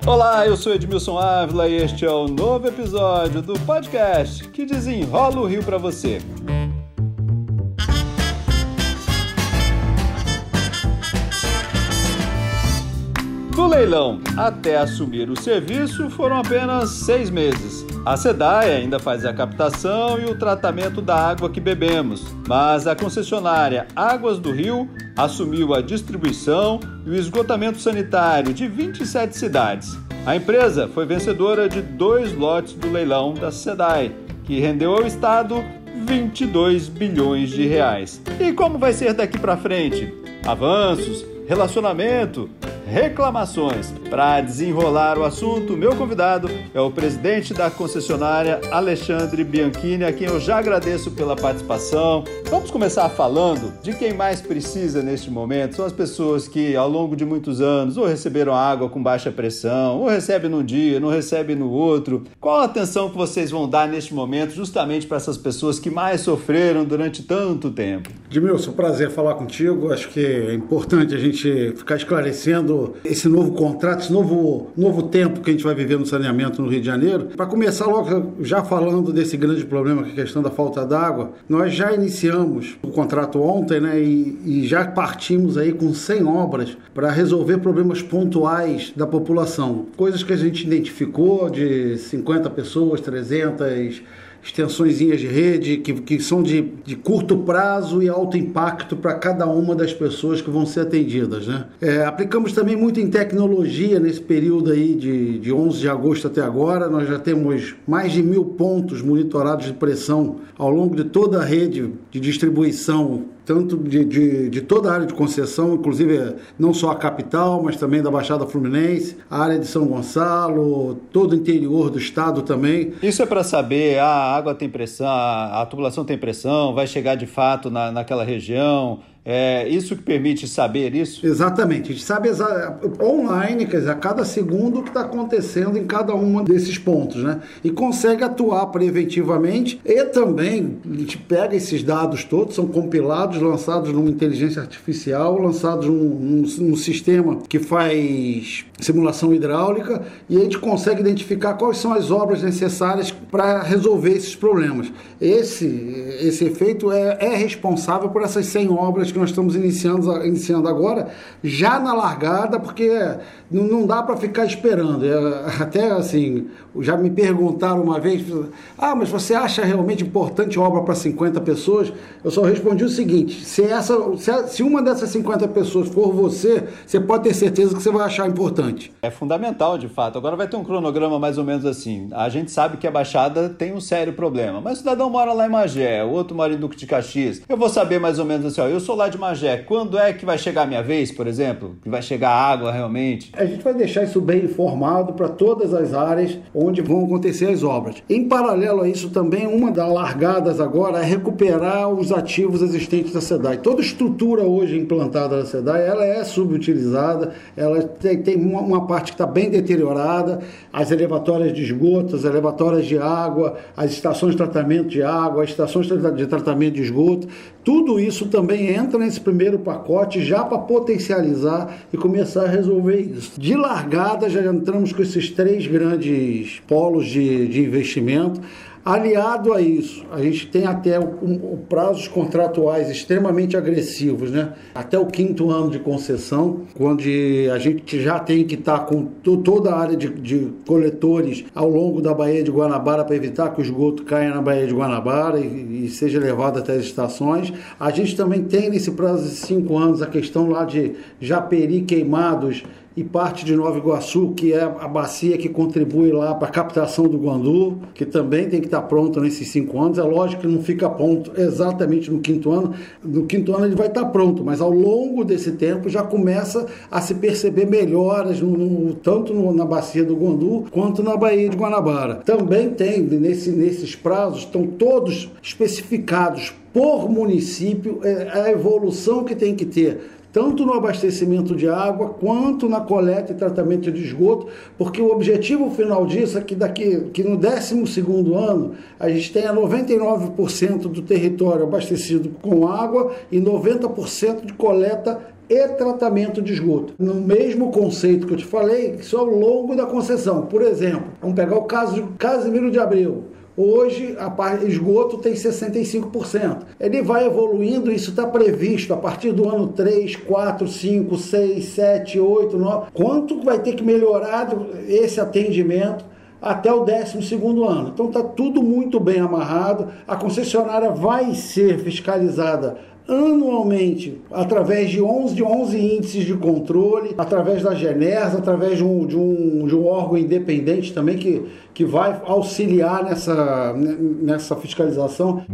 Olá, eu sou Edmilson Ávila e este é o novo episódio do podcast que desenrola o Rio para você. Do leilão até assumir o serviço foram apenas seis meses. A SEDAI ainda faz a captação e o tratamento da água que bebemos, mas a concessionária Águas do Rio assumiu a distribuição e o esgotamento sanitário de 27 cidades. A empresa foi vencedora de dois lotes do leilão da SEDAI, que rendeu ao Estado 22 bilhões de reais. E como vai ser daqui para frente? Avanços, relacionamento, reclamações. Para desenrolar o assunto, meu convidado é o presidente da concessionária Alexandre Bianchini, a quem eu já agradeço pela participação. Vamos começar falando de quem mais precisa neste momento. São as pessoas que ao longo de muitos anos ou receberam água com baixa pressão, ou recebem num dia, não recebem no outro. Qual a atenção que vocês vão dar neste momento justamente para essas pessoas que mais sofreram durante tanto tempo? Edmilson, prazer falar contigo. Acho que é importante a gente ficar esclarecendo esse novo contrato, esse novo, novo tempo que a gente vai viver no saneamento no Rio de Janeiro. Para começar logo já falando desse grande problema que é a questão da falta d'água, nós já iniciamos o contrato ontem, né, e, e já partimos aí com 100 obras para resolver problemas pontuais da população, coisas que a gente identificou de 50 pessoas, 300 extensões de rede que, que são de, de curto prazo e alto impacto para cada uma das pessoas que vão ser atendidas. Né? É, aplicamos também muito em tecnologia nesse período aí de, de 11 de agosto até agora. Nós já temos mais de mil pontos monitorados de pressão ao longo de toda a rede de distribuição tanto de, de, de, toda a área de concessão, inclusive não só a capital, mas também da Baixada Fluminense, a área de São Gonçalo, todo o interior do estado também. Isso é para saber, ah, a água tem pressão, a, a tubulação tem pressão, vai chegar de fato na, naquela região, é isso que permite saber isso? Exatamente. A gente sabe online, quer dizer, a cada segundo o que está acontecendo em cada um desses pontos, né? E consegue atuar preventivamente e também a gente pega esses dados todos, são compilados, lançados numa inteligência artificial, lançados num, num, num sistema que faz simulação hidráulica e a gente consegue identificar quais são as obras necessárias para resolver esses problemas. Esse, esse efeito é, é responsável por essas 100 obras que nós estamos iniciando, iniciando agora, já na largada, porque não, não dá para ficar esperando. É, até assim, já me perguntaram uma vez: ah, mas você acha realmente importante obra para 50 pessoas? Eu só respondi o seguinte: se, essa, se, uma dessas 50 pessoas for você, você pode ter certeza que você vai achar importante. É fundamental, de fato. Agora vai ter um cronograma mais ou menos assim. A gente sabe que a Baixada tem um sério problema, mas o cidadão mora lá em Magé, o outro mora em Duque de Caxias. Eu vou saber mais ou menos assim: ó, eu sou lá de Magé, quando é que vai chegar a minha vez, por exemplo? Que vai chegar água realmente? A gente vai deixar isso bem informado para todas as áreas onde vão acontecer as obras. Em paralelo a isso também, uma das largadas agora é recuperar os ativos existentes da SEDAI. Toda estrutura hoje implantada da SEDAI, ela é subutilizada, ela tem, tem uma, uma parte que está bem deteriorada, as elevatórias de esgoto, as elevatórias de água, as estações de tratamento de água, as estações de tratamento de esgoto, tudo isso também entra nesse primeiro pacote já para potencializar e começar a resolver isso. De largada, já entramos com esses três grandes polos de, de investimento. Aliado a isso, a gente tem até o, prazos contratuais extremamente agressivos, né? Até o quinto ano de concessão, onde a gente já tem que estar tá com toda a área de, de, coletores ao longo da Baía de Guanabara para evitar que o esgoto caia na Baía de Guanabara e, e, seja levado até as estações. A gente também tem nesse prazo de cinco anos a questão lá de Japeri queimados e parte de Nova Iguaçu, que é a bacia que contribui lá para a captação do Guandu, que também tem que estar pronto nesses cinco anos. É lógico que não fica pronto exatamente no quinto ano. No quinto ano ele vai estar pronto, mas ao longo desse tempo já começa a se perceber melhoras no, no, tanto no, na bacia do Guandu quanto na Baía de Guanabara. Também tem, nesse, nesses prazos, estão todos especificados por município é, a evolução que tem que ter tanto no abastecimento de água quanto na coleta e tratamento de esgoto, porque o objetivo final disso é que daqui que no 12 ano a gente tenha 99% do território abastecido com água e 90% de coleta e tratamento de esgoto. No mesmo conceito que eu te falei, isso ao longo da concessão. Por exemplo, vamos pegar o caso de Casimiro de Abreu. Hoje, a parte esgoto tem 65%. Ele vai evoluindo, isso está previsto a partir do ano 3, 4, 5, 6, 7, 8, 9. Quanto vai ter que melhorar esse atendimento até o 12 ano? Então está tudo muito bem amarrado. A concessionária vai ser fiscalizada anualmente através de 11, de 11 índices de controle, através da GENERS, através de um, de um, de um órgão independente também que, que vai auxiliar nessa, nessa fiscalização.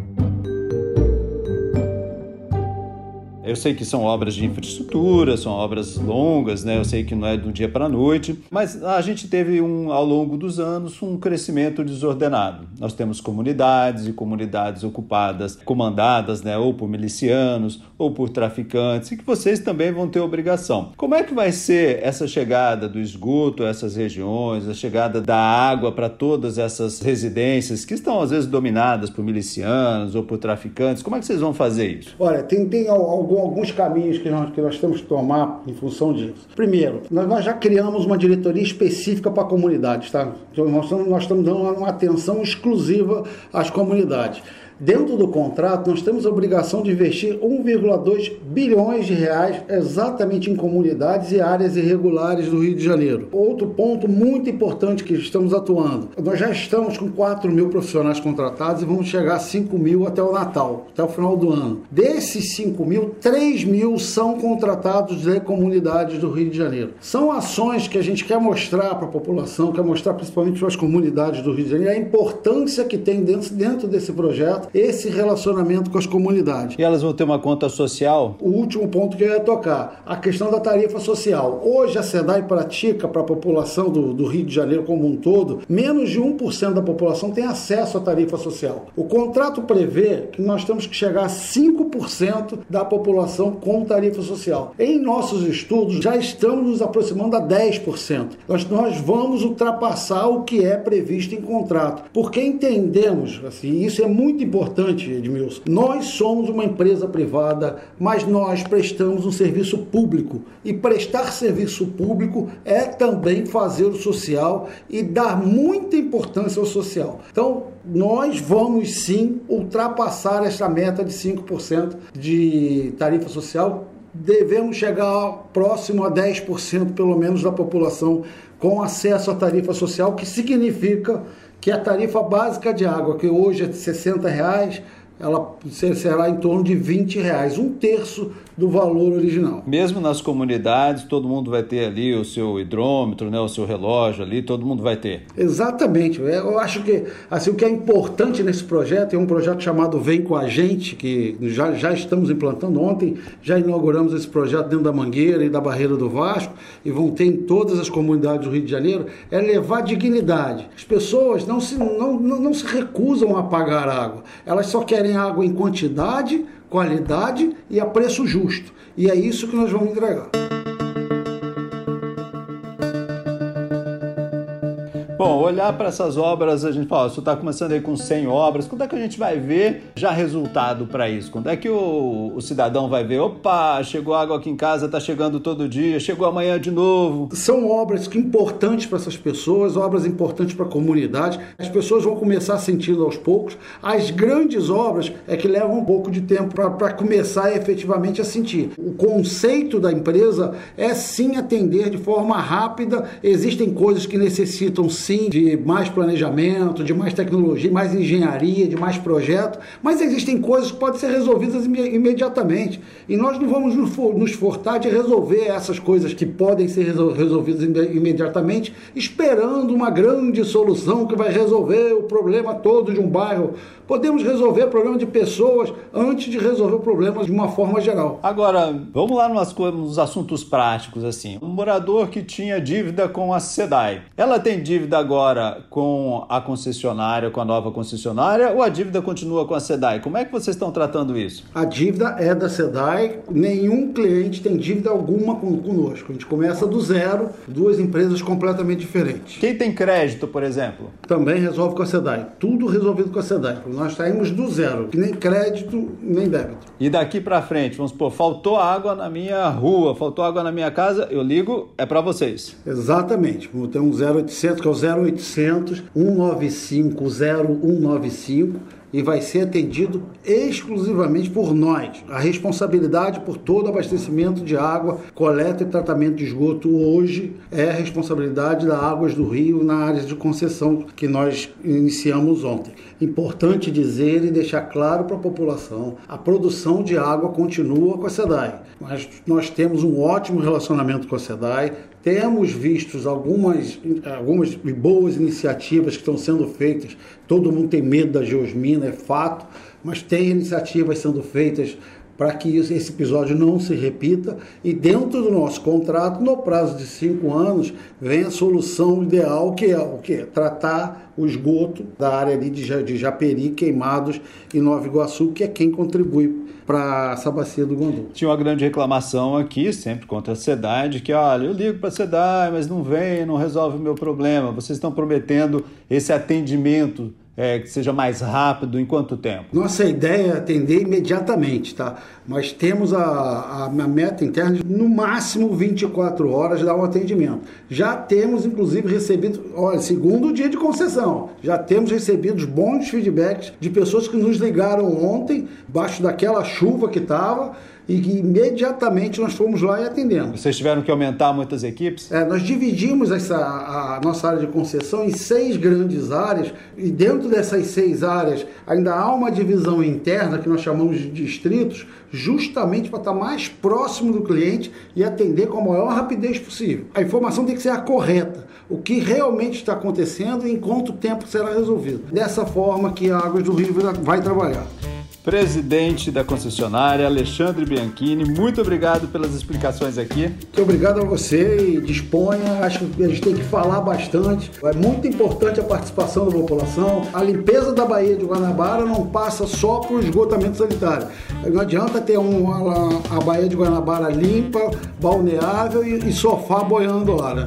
Sei que são obras de infraestrutura, são obras longas, né? Eu sei que não é do dia para a noite, mas a gente teve um, ao longo dos anos um crescimento desordenado. Nós temos comunidades e comunidades ocupadas, comandadas, né? Ou por milicianos ou por traficantes, e que vocês também vão ter obrigação. Como é que vai ser essa chegada do esgoto a essas regiões, a chegada da água para todas essas residências que estão às vezes dominadas por milicianos ou por traficantes? Como é que vocês vão fazer isso? Olha, tem, tem algum alguns caminhos que nós, que nós temos que tomar em função disso. Primeiro, nós, nós já criamos uma diretoria específica para comunidades, tá? Então, nós, nós estamos dando uma atenção exclusiva às comunidades. Dentro do contrato, nós temos a obrigação de investir 1,2 bilhões de reais exatamente em comunidades e áreas irregulares do Rio de Janeiro. Outro ponto muito importante que estamos atuando: nós já estamos com 4 mil profissionais contratados e vamos chegar a 5 mil até o Natal, até o final do ano. Desses 5 mil, 3 mil são contratados de comunidades do Rio de Janeiro. São ações que a gente quer mostrar para a população, quer mostrar principalmente para as comunidades do Rio de Janeiro, a importância que tem dentro, dentro desse projeto esse relacionamento com as comunidades. E elas vão ter uma conta social? O último ponto que eu ia tocar, a questão da tarifa social. Hoje a SEDAI pratica para a população do, do Rio de Janeiro como um todo, menos de 1% da população tem acesso à tarifa social. O contrato prevê que nós temos que chegar a 5% da população com tarifa social. Em nossos estudos, já estamos nos aproximando a 10%. Nós, nós vamos ultrapassar o que é previsto em contrato, porque entendemos, assim, isso é muito importante importante, Edmilson. Nós somos uma empresa privada, mas nós prestamos um serviço público. E prestar serviço público é também fazer o social e dar muita importância ao social. Então, nós vamos sim ultrapassar essa meta de 5% de tarifa social. Devemos chegar próximo a 10% pelo menos da população com acesso à tarifa social, que significa que a tarifa básica de água, que hoje é de 60 reais, ela será em torno de 20 reais, um terço do valor original. Mesmo nas comunidades, todo mundo vai ter ali o seu hidrômetro, né, o seu relógio ali, todo mundo vai ter. Exatamente. É, eu acho que assim, o que é importante nesse projeto é um projeto chamado Vem com a Gente, que já, já estamos implantando. Ontem já inauguramos esse projeto dentro da Mangueira e da Barreira do Vasco e vão ter em todas as comunidades do Rio de Janeiro, é levar dignidade. As pessoas não se, não, não, não se recusam a pagar água, elas só querem água em quantidade qualidade e a preço justo. E é isso que nós vamos entregar. Bom, olhar para essas obras, a gente fala, você está começando aí com 100 obras, quando é que a gente vai ver já resultado para isso? Quando é que o, o, cidadão vai ver, opa, chegou água aqui em casa, está chegando todo dia, chegou amanhã de novo? São obras que importantes para essas pessoas, obras importantes para a comunidade. As pessoas vão começar sentindo aos poucos. As grandes obras é que levam um pouco de tempo para começar efetivamente a sentir. O conceito da empresa é sim atender de forma rápida. Existem coisas que necessitam sim de mais planejamento, de mais tecnologia, mais engenharia, de mais projeto, mas existem coisas que podem ser resolvidas imediatamente. E nós não vamos nos furtar de resolver essas coisas que podem ser resolvidas imediatamente, esperando uma grande solução que vai resolver o problema todo de um bairro. Podemos resolver o problema de pessoas antes de resolver o problema de uma forma geral. Agora, vamos lá nos assuntos práticos assim. Um morador que tinha dívida com a SEDAI. Ela tem dívida dívida agora com a concessionária, com a nova concessionária, ou a dívida continua com a SEDAI? Como é que vocês estão tratando isso? A dívida é da SEDAI, nenhum cliente tem dívida alguma conosco. A gente começa do zero, duas empresas completamente diferentes. Quem tem crédito, por exemplo? Também resolve com a SEDAI. Tudo resolvido com a SEDAI. Nós saímos do zero, nem crédito, nem débito. E daqui para frente, vamos supor, faltou água na minha rua, faltou água na minha casa, eu ligo, é para vocês. Exatamente. Tem um 0800, que é o 0800 195 0195 e vai ser atendido exclusivamente por nós. A responsabilidade por todo abastecimento de água, coleta e tratamento de esgoto hoje é a responsabilidade da Águas do Rio na área de concessão que nós iniciamos ontem. Importante dizer e deixar claro para a população, a produção de água continua com a SEDAI. Mas nós temos um ótimo relacionamento com a SEDAI, temos visto algumas, algumas boas iniciativas que estão sendo feitas. Todo mundo tem medo da geosmina, é fato, mas tem iniciativas sendo feitas para que esse episódio não se repita e dentro do nosso contrato, no prazo de cinco anos, vem a solução ideal que é o que tratar o esgoto da área ali de Japeri, Queimados e Nova Iguaçu, que é quem contribui para essa bacia do Gondom. Tinha uma grande reclamação aqui, sempre contra a SEDAI, que, olha, eu ligo para a SEDAI, mas não vem, não resolve o meu problema. Vocês estão prometendo esse atendimento é, que seja mais rápido? Em quanto tempo? Nossa ideia é atender imediatamente, tá? Mas temos a, a, meta interna de no máximo 24 horas dar um atendimento. Já temos, inclusive, recebido, olha, segundo dia de concessão, já temos recebido bons feedbacks de pessoas que nos ligaram ontem, baixo daquela chuva que estava e que imediatamente nós fomos lá e atendemos. Vocês tiveram que aumentar muitas equipes? É, nós dividimos essa, a nossa área de concessão em seis grandes áreas e dentro dessas seis áreas ainda há uma divisão interna que nós chamamos de distritos, justamente para estar mais próximo do cliente e atender com a maior rapidez possível. A informação tem que ser a correta, o que realmente está acontecendo e em quanto tempo será resolvido. Dessa forma que a Águas do Rio vai trabalhar presidente da concessionária, Alexandre Bianchini. Muito obrigado pelas explicações aqui. Muito obrigado a você e disponha. Acho que a gente tem que falar bastante. É muito importante a participação da população. A limpeza da Baía de Guanabara não passa só por esgotamento sanitário. Não adianta ter uma, a Baía de Guanabara limpa, balneável e, e sofá boiando lá, né?